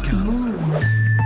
15.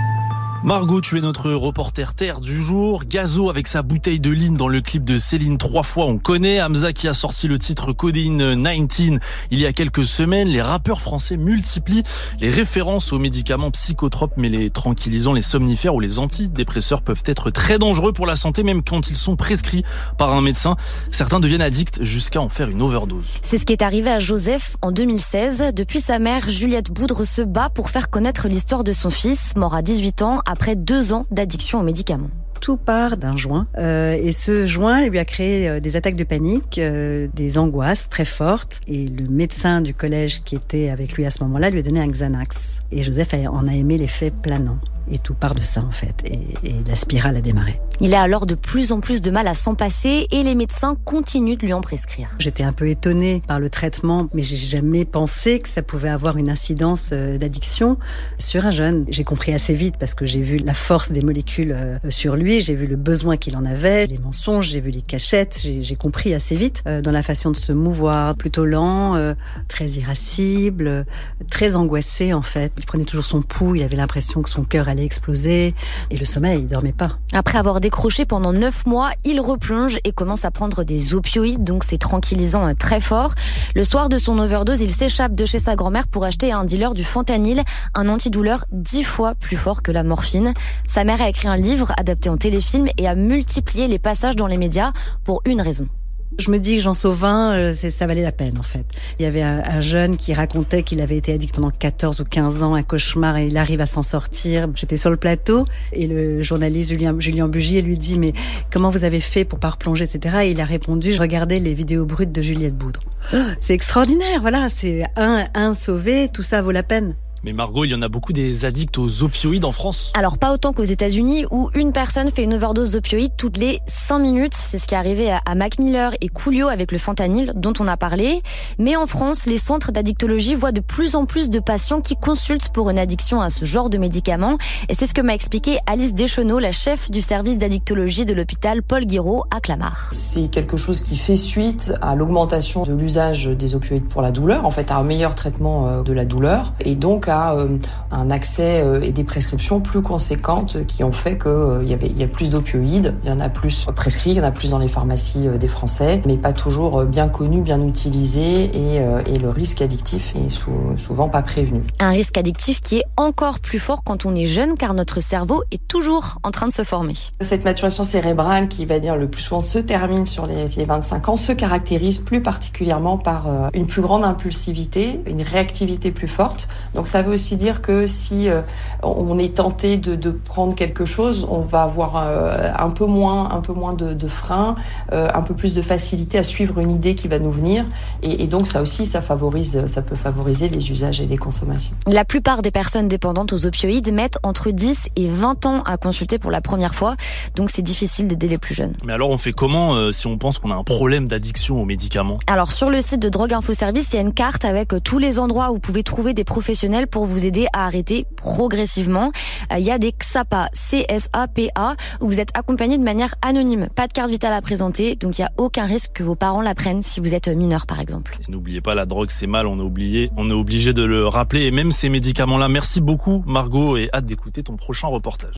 Margot, tu es notre reporter terre du jour. Gazo avec sa bouteille de ligne dans le clip de Céline trois fois, on connaît. Hamza qui a sorti le titre Codine 19 il y a quelques semaines. Les rappeurs français multiplient les références aux médicaments psychotropes, mais les tranquillisants, les somnifères ou les antidépresseurs peuvent être très dangereux pour la santé, même quand ils sont prescrits par un médecin. Certains deviennent addicts jusqu'à en faire une overdose. C'est ce qui est arrivé à Joseph en 2016. Depuis sa mère, Juliette Boudre se bat pour faire connaître l'histoire de son fils, mort à 18 ans après deux ans d'addiction aux médicaments tout part d'un joint. Euh, et ce joint lui a créé euh, des attaques de panique, euh, des angoisses très fortes. Et le médecin du collège qui était avec lui à ce moment-là lui a donné un Xanax. Et Joseph en a aimé l'effet planant. Et tout part de ça en fait. Et, et, la spirale a démarré. Il a alors de plus en plus de mal à s'en passer et les médecins continuent de lui en prescrire. J'étais un peu étonnée par le traitement, mais j'ai jamais pensé que ça pouvait avoir une incidence euh, d'addiction sur un jeune. J'ai compris assez vite parce que j'ai vu la force des molécules euh, sur lui, j'ai vu le besoin qu'il en avait, les mensonges, j'ai vu les cachettes, j'ai compris assez vite euh, dans la façon de se mouvoir, plutôt lent, très irascible, très angoissé en fait. Il prenait toujours son pouls, il avait l'impression que son cœur allait exploser et le sommeil, il dormait pas. Après avoir décroché pendant neuf mois, il replonge et commence à prendre des opioïdes, donc c'est tranquillisant très fort. Le soir de son overdose, il s'échappe de chez sa grand-mère pour acheter à un dealer du fentanyl, un antidouleur dix fois plus fort que la morphine. Sa mère a écrit un livre adapté en téléfilm et a multiplié les passages dans les médias pour une raison. Je me dis que Jean Sauvin, euh, ça valait la peine en fait. Il y avait un, jeune qui racontait qu'il avait été addict pendant 14 ou 15 ans, un cauchemar, et il arrive à s'en sortir. J'étais sur le plateau et le journaliste Julien, Julien Bugier lui dit mais comment vous avez fait pour pas replonger, etc. Et il a répondu je regardais les vidéos brutes de Juliette Boudre. C'est extraordinaire, voilà, c'est un, un sauvé, tout ça vaut la peine. Mais Margot, il y en a beaucoup des addicts aux opioïdes en France Alors pas autant qu'aux États-Unis où une personne fait une overdose d'opioïdes toutes les 5 minutes. C'est ce qui est arrivé à Mac Miller et Coolio avec le fentanyl dont on a parlé. Mais en France, les centres d'addictologie voient de plus en plus de patients qui consultent pour une addiction à ce genre de médicaments. Et c'est ce que m'a expliqué Alice Deschenaux, la chef du service d'addictologie de l'hôpital Paul Guiraud à Clamart. C'est quelque chose qui fait suite à l'augmentation de l'usage des opioïdes pour la douleur, en fait à un meilleur traitement euh, de la douleur et donc à euh, un accès euh, et des prescriptions plus conséquentes qui ont fait qu'il euh, y avait il y a plus d'opioïdes, il y en a plus prescrits, il y en a plus dans les pharmacies des Français, mais pas toujours bien connus, bien utilisés et, et le risque addictif est souvent pas prévenu. Un risque addictif qui est encore plus fort quand on est jeune car notre cerveau est toujours en train de se former. Cette maturation cérébrale qui va dire le plus souvent se termine sur les, les 25 ans se caractérise plus particulièrement par une plus grande impulsivité, une réactivité plus forte. Donc ça veut aussi dire que si euh, on est tenté de, de, prendre quelque chose, on va avoir euh, un peu moins, un peu moins de, de frein, euh, un peu plus de facilité à suivre une idée qui va nous venir. Et, et, donc ça aussi, ça favorise, ça peut favoriser les usages et les consommations. La plupart des personnes dépendantes aux opioïdes mettent entre 10 et 20 ans à consulter pour la première fois. Donc c'est difficile d'aider les plus jeunes. Mais alors on fait comment si on pense qu'on a un problème d'addiction aux médicaments? Alors sur le site de Drogue Info Service, il y a une carte avec tous les endroits où vous pouvez trouver des professionnels pour vous aider à arrêter progressivement. Euh, il y a des XAPA, C-S-A-P-A, où vous êtes accompagné de manière anonyme. Pas de carte vitale à présenter, donc il n'y a aucun risque que vos parents la prennent si vous êtes mineur par exemple. N'oubliez pas, la drogue c'est mal, on est, oublié, on est obligé de le rappeler, et même ces médicaments-là. Merci beaucoup Margot, et hâte d'écouter ton prochain reportage.